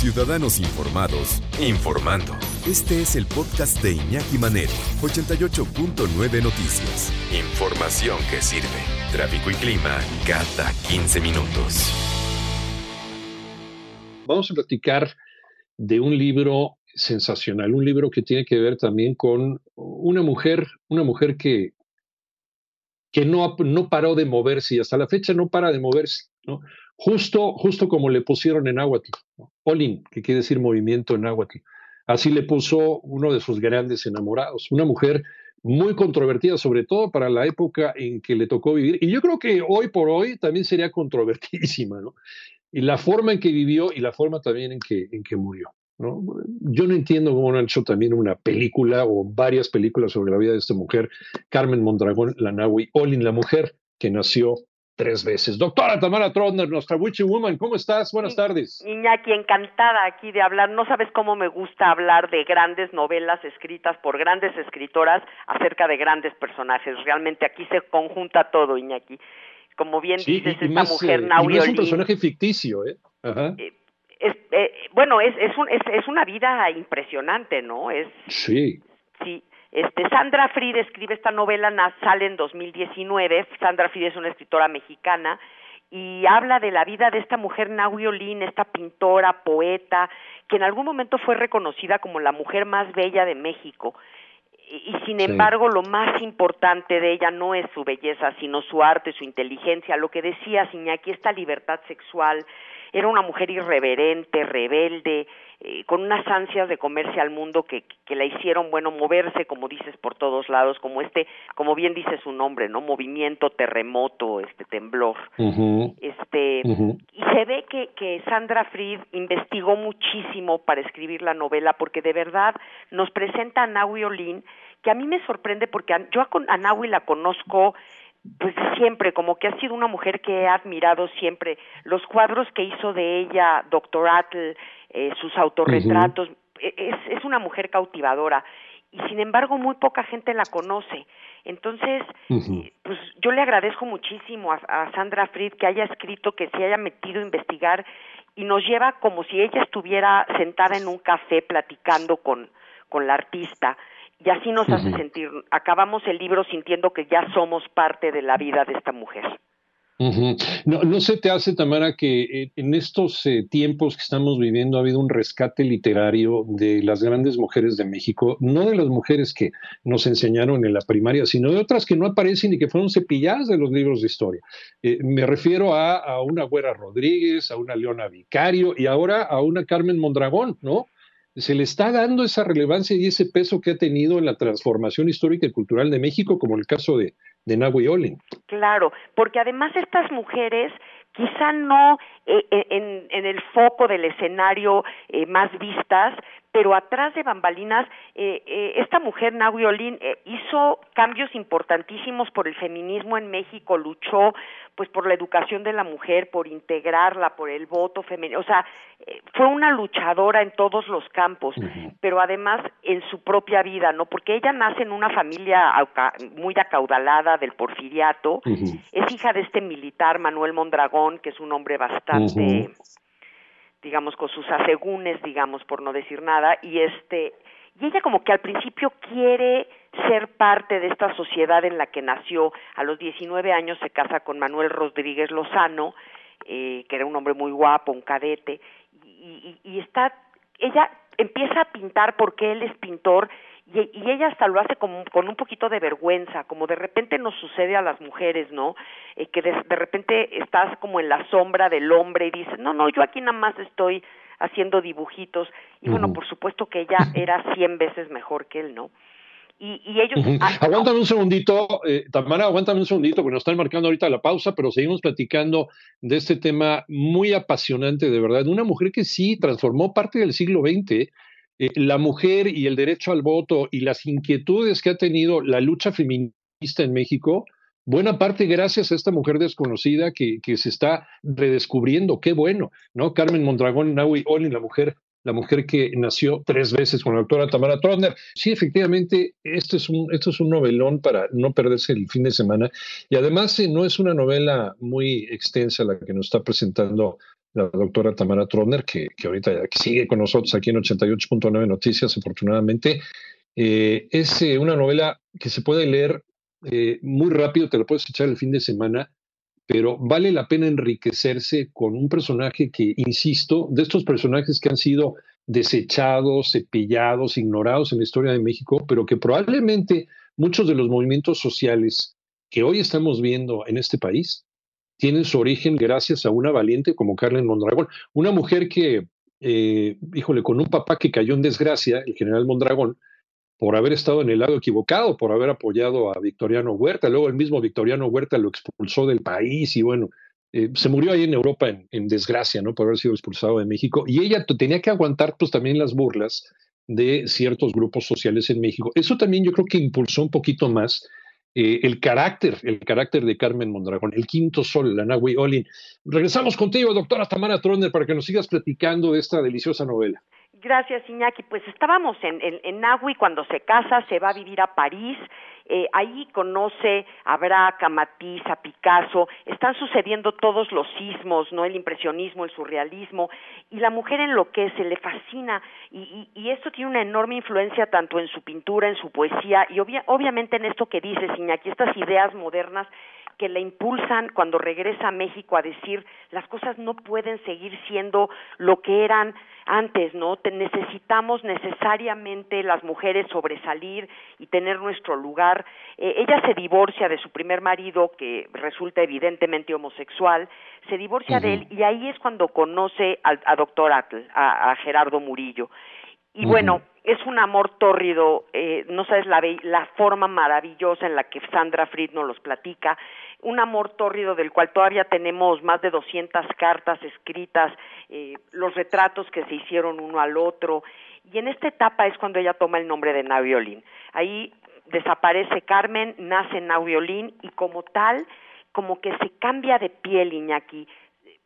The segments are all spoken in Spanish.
Ciudadanos Informados, informando. Este es el podcast de Iñaki Manero, 88.9 Noticias. Información que sirve. Tráfico y clima cada 15 minutos. Vamos a platicar de un libro sensacional, un libro que tiene que ver también con una mujer, una mujer que, que no, no paró de moverse y hasta la fecha no para de moverse, ¿no? Justo, justo como le pusieron en Aguati, Olin, que quiere decir movimiento en Aguati. Así le puso uno de sus grandes enamorados, una mujer muy controvertida, sobre todo para la época en que le tocó vivir. Y yo creo que hoy por hoy también sería controvertidísima, ¿no? Y la forma en que vivió y la forma también en que, en que murió. ¿no? Yo no entiendo cómo no han hecho también una película o varias películas sobre la vida de esta mujer, Carmen Mondragón Lanawi, Olin, la mujer que nació tres veces. Doctora Tamara Trotner, nuestra Witchy Woman, ¿cómo estás? Buenas tardes. Iñaki, encantada aquí de hablar. No sabes cómo me gusta hablar de grandes novelas escritas por grandes escritoras acerca de grandes personajes. Realmente aquí se conjunta todo, Iñaki. Como bien dices, esta mujer, eh, es un personaje ficticio, ¿eh? Ajá. Eh, eh, bueno, es, es, un, es, es, una vida impresionante, ¿no? Es, sí. Este, Sandra Fried escribe esta novela, sale en 2019. Sandra Fried es una escritora mexicana y habla de la vida de esta mujer Naui Olin, esta pintora, poeta, que en algún momento fue reconocida como la mujer más bella de México. Y, sin embargo, lo más importante de ella no es su belleza, sino su arte, su inteligencia. Lo que decía Iñaki, esta libertad sexual, era una mujer irreverente, rebelde, eh, con unas ansias de comerse al mundo que, que la hicieron, bueno, moverse, como dices, por todos lados, como este, como bien dice su nombre, ¿no? Movimiento, terremoto, este temblor. Este, y se ve que, que Sandra Fried investigó muchísimo para escribir la novela, porque de verdad nos presenta a Naui Olin, que a mí me sorprende porque yo a Naui la conozco pues siempre, como que ha sido una mujer que he admirado siempre. Los cuadros que hizo de ella, Doctor Atle, eh, sus autorretratos, e, es, es una mujer cautivadora y sin embargo muy poca gente la conoce. Entonces, pues yo le agradezco muchísimo a, a, Sandra Fried que haya escrito, que se haya metido a investigar y nos lleva como si ella estuviera sentada en un café platicando con, con la artista y así nos hace sentir, acabamos el libro sintiendo que ya somos parte de la vida de esta mujer. no, no se te hace, Tamara, que en estos eh, tiempos que estamos viviendo ha habido un rescate literario de las grandes mujeres de México, no de las mujeres que nos enseñaron en la primaria, sino de otras que no aparecen y que fueron cepilladas de los libros de historia. Eh, me refiero a, a una Güera Rodríguez, a una Leona Vicario y ahora a una Carmen Mondragón, ¿no? Se le está dando esa relevancia y ese peso que ha tenido en la transformación histórica y cultural de México, como el caso de, de Nahui. Claro, porque además estas mujeres quizá no eh, eh, en, en, el foco del escenario eh, más vistas, pero atrás de bambalinas, eh, eh, esta mujer, Nahui Olin, eh, hizo cambios importantísimos por el feminismo en México, luchó pues por la educación de la mujer, por integrarla, por el voto femenino, o sea, eh, fue una luchadora en todos los campos, pero además en su propia vida, ¿no? Porque ella nace en una familia muy acaudalada del porfiriato, es hija de este militar Manuel Mondragón, que es un hombre bastante digamos, con sus asegúnes, digamos, por no decir nada, y este, y ella como que al principio quiere ser parte de esta sociedad en la que nació, a los 19 años se casa con Manuel Rodríguez Lozano, eh, que era un hombre muy guapo, un cadete, y, y, y está, ella empieza a pintar porque él es pintor y, ella hasta lo hace con, con, un poquito de vergüenza, como de repente nos sucede a las mujeres, ¿no? Eh, que de, de, repente estás como en la sombra del hombre y dices, no, no, yo aquí nada más estoy haciendo dibujitos. Y bueno, por supuesto que ella era cien veces mejor que él, ¿no? Y, y ellos... Aguántame un segundito, eh, Tamara, aguántame un segundito, porque nos están marcando ahorita la pausa, pero seguimos platicando de este tema muy apasionante, de verdad. Una mujer que sí transformó parte del siglo XX eh, la mujer y el derecho al voto y las inquietudes que ha tenido la lucha feminista en México, buena parte gracias a esta mujer desconocida que, que se está redescubriendo. Qué bueno, ¿no? Carmen Mondragón Naui Olin, la mujer la mujer que nació tres veces con la doctora Tamara Trotner. Sí, efectivamente, esto es, un, esto es un novelón para no perderse el fin de semana. Y además eh, no es una novela muy extensa la que nos está presentando la doctora Tamara Trotner, que, que ahorita que sigue con nosotros aquí en 88.9 Noticias, afortunadamente. Eh, es eh, una novela que se puede leer eh, muy rápido, te la puedes echar el fin de semana, pero vale la pena enriquecerse con un personaje que, insisto, de estos personajes que han sido desechados, cepillados, ignorados en la historia de México, pero que probablemente muchos de los movimientos sociales que hoy estamos viendo en este país tienen su origen gracias a una valiente como Carmen Mondragón, una mujer que, eh, híjole, con un papá que cayó en desgracia, el general Mondragón, por haber estado en el lado equivocado, por haber apoyado a Victoriano Huerta. Luego el mismo Victoriano Huerta lo expulsó del país y bueno, eh, se murió ahí en Europa en, desgracia, ¿no? Por haber sido expulsado de México. Y ella tenía que aguantar pues también las burlas de ciertos grupos sociales en México. Eso también yo creo que impulsó un poquito más eh, el carácter, el carácter de Carmen Mondragón, el quinto sol, la Nahui Olin. Regresamos contigo, doctora Tamara Troner, para que nos sigas platicando de esta deliciosa novela. Gracias, Iñaki. Pues estábamos en, en, en Nahui cuando se casa, se va a vivir a París, eh, ahí conoce a Braque, a Matisse, a Picasso, están sucediendo todos los sismos, ¿no? El impresionismo, el surrealismo, y la mujer enloquece, le fascina, y, y, esto tiene una enorme influencia tanto en su pintura, en su poesía, y obviamente en esto que dices, Iñaki, estas ideas modernas que la impulsan cuando regresa a México a decir las cosas no pueden seguir siendo lo que eran antes, ¿no? necesitamos necesariamente las mujeres sobresalir y tener nuestro lugar. Eh, ella se divorcia de su primer marido, que resulta evidentemente homosexual, se divorcia de él y ahí es cuando conoce al, a doctor Atl, a, Gerardo Murillo. Y bueno, es un amor tórrido, eh, no sabes la, la forma maravillosa en la que Sandra Fried nos los platica, un amor tórrido del cual todavía tenemos más de 200 cartas escritas, eh, los retratos que se hicieron uno al otro, y en esta etapa es cuando ella toma el nombre de Naviolín. Ahí desaparece Carmen, nace Naviolín y como tal, como que se cambia de piel Iñaki,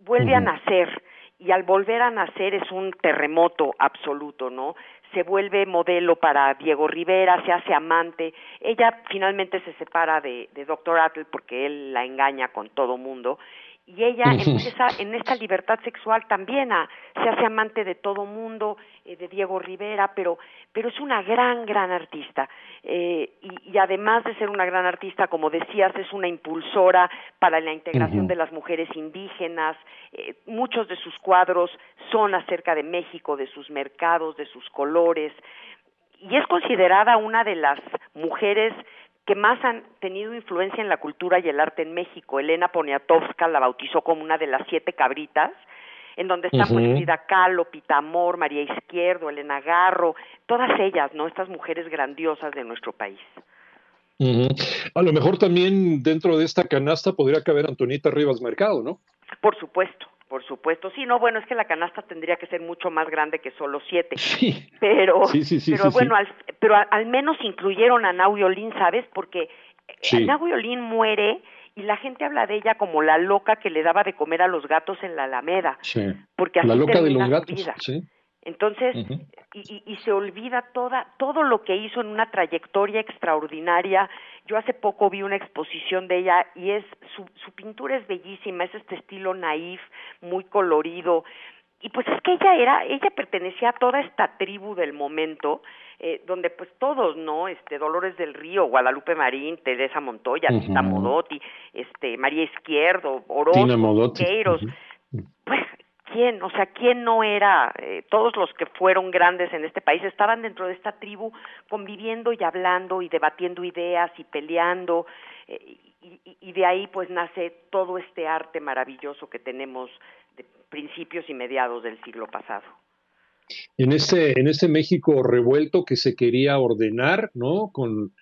vuelve a nacer y al volver a nacer es un terremoto absoluto, ¿no? Se vuelve modelo para Diego Rivera, se hace amante. Ella finalmente se separa de, de Dr. Atl porque él la engaña con todo mundo y ella empieza en esta libertad sexual también a, se hace amante de todo mundo, eh, de Diego Rivera, pero, pero es una gran, gran artista. Eh, y, y, además de ser una gran artista, como decías, es una impulsora para la integración de las mujeres indígenas. Eh, muchos de sus cuadros son acerca de México, de sus mercados, de sus colores. Y es considerada una de las mujeres que más han tenido influencia en la cultura y el arte en México. Elena Poniatowska la bautizó como una de las siete cabritas, en donde está uh Frida Kahlo, Pitamor, María Izquierdo, Elena Garro, todas ellas, ¿no? Estas mujeres grandiosas de nuestro país. A lo mejor también dentro de esta canasta podría caber Antonita Rivas Mercado, ¿no? Por supuesto, por supuesto, sí, no, bueno, es que la canasta tendría que ser mucho más grande que solo siete. Sí. Pero, pero bueno, al, pero al, menos incluyeron a Nauiolín, ¿sabes? Porque sí. Nauiolín muere y la gente habla de ella como la loca que le daba de comer a los gatos en la Alameda. Sí. Porque así la loca de los gatos. Sí. Entonces, y, y, se olvida toda, todo lo que hizo en una trayectoria extraordinaria. Yo hace poco vi una exposición de ella y es su, su pintura es bellísima, es este estilo naif, muy colorido. Y pues es que ella era, ella pertenecía a toda esta tribu del momento, eh, donde pues todos, ¿no? Este, Dolores del Río, Guadalupe Marín, Teresa Montoya, Tita Modotti, este, María Izquierdo, Orozco, Queiros, pues ¿quién? O sea, ¿quién no era? Eh, todos los que fueron grandes en este país estaban dentro de esta tribu conviviendo y hablando y debatiendo ideas y peleando. Eh, y, de ahí pues nace todo este arte maravilloso que tenemos de principios y mediados del siglo pasado. En este, en este México revuelto que se quería ordenar, ¿no? Con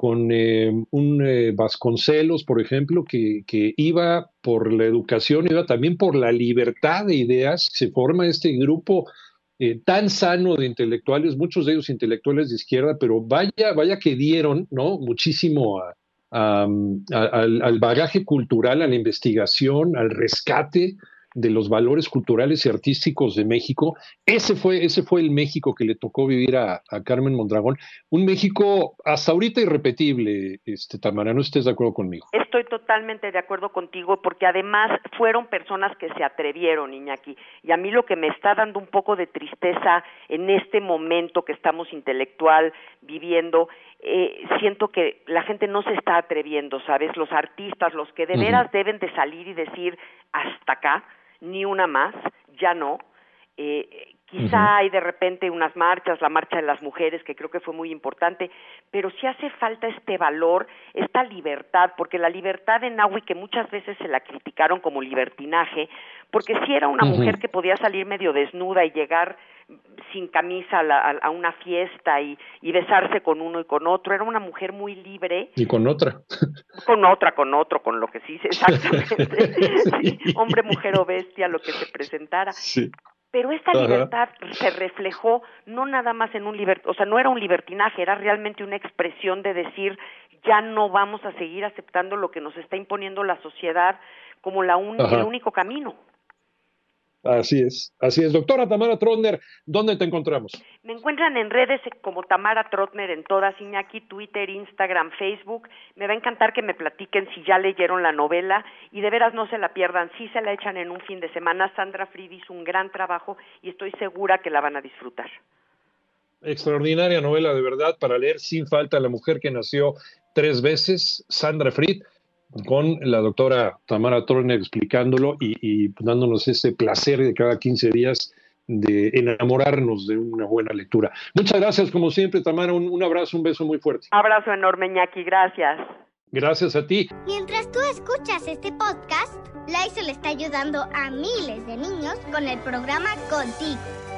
con eh, un eh, Vasconcelos, por ejemplo, que, que, iba por la educación, iba también por la libertad de ideas. Se forma este grupo eh, tan sano de intelectuales, muchos de ellos intelectuales de izquierda, pero vaya, vaya que dieron ¿no? muchísimo al, al, bagaje cultural, a la investigación, al rescate de los valores culturales y artísticos de México. Ese fue, ese fue el México que le tocó vivir a, Carmen Mondragón. Un México hasta ahorita irrepetible, este, Tamara, ¿no estés de acuerdo conmigo? Estoy totalmente de acuerdo contigo porque además fueron personas que se atrevieron, Iñaki. Y a mí lo que me está dando un poco de tristeza en este momento que estamos intelectual viviendo eh, siento que la gente no se está atreviendo, ¿sabes? Los artistas, los que de veras deben de salir y decir hasta acá, ni una más, ya no. Eh, quizá hay de repente unas marchas, la marcha de las mujeres, que creo que fue muy importante, pero sí hace falta este valor, esta libertad, porque la libertad de Nahui, que muchas veces se la criticaron como libertinaje, porque si era una mujer que podía salir medio desnuda y llegar sin camisa a, una fiesta y, besarse con uno y con otro. Era una mujer muy libre. Y con otra. Con otra, con otro, con lo que sí, exactamente. hombre, mujer o bestia, lo que se presentara. Pero esta libertad se reflejó no nada más en un libert, o sea, no era un libertinaje, era realmente una expresión de decir ya no vamos a seguir aceptando lo que nos está imponiendo la sociedad como la el único camino. Así es, así es. Doctora Tamara Trotner, ¿dónde te encontramos? Me encuentran en redes como Tamara Trotner en todas, Iñaki, Twitter, Instagram, Facebook. Me va a encantar que me platiquen si ya leyeron la novela y de veras no se la pierdan. Si se la echan en un fin de semana. Sandra Fried hizo un gran trabajo y estoy segura que la van a disfrutar. Extraordinaria novela, de verdad, para leer sin falta La mujer que nació tres veces, Sandra Fried con la doctora Tamara Torner explicándolo y, dándonos ese placer de cada 15 días de enamorarnos de una buena lectura. Muchas gracias, como siempre, Tamara. Un, abrazo, un beso muy fuerte. Abrazo enorme, Ñaki. Gracias. Gracias a ti. Mientras tú escuchas este podcast, le está ayudando a miles de niños con el programa Contigo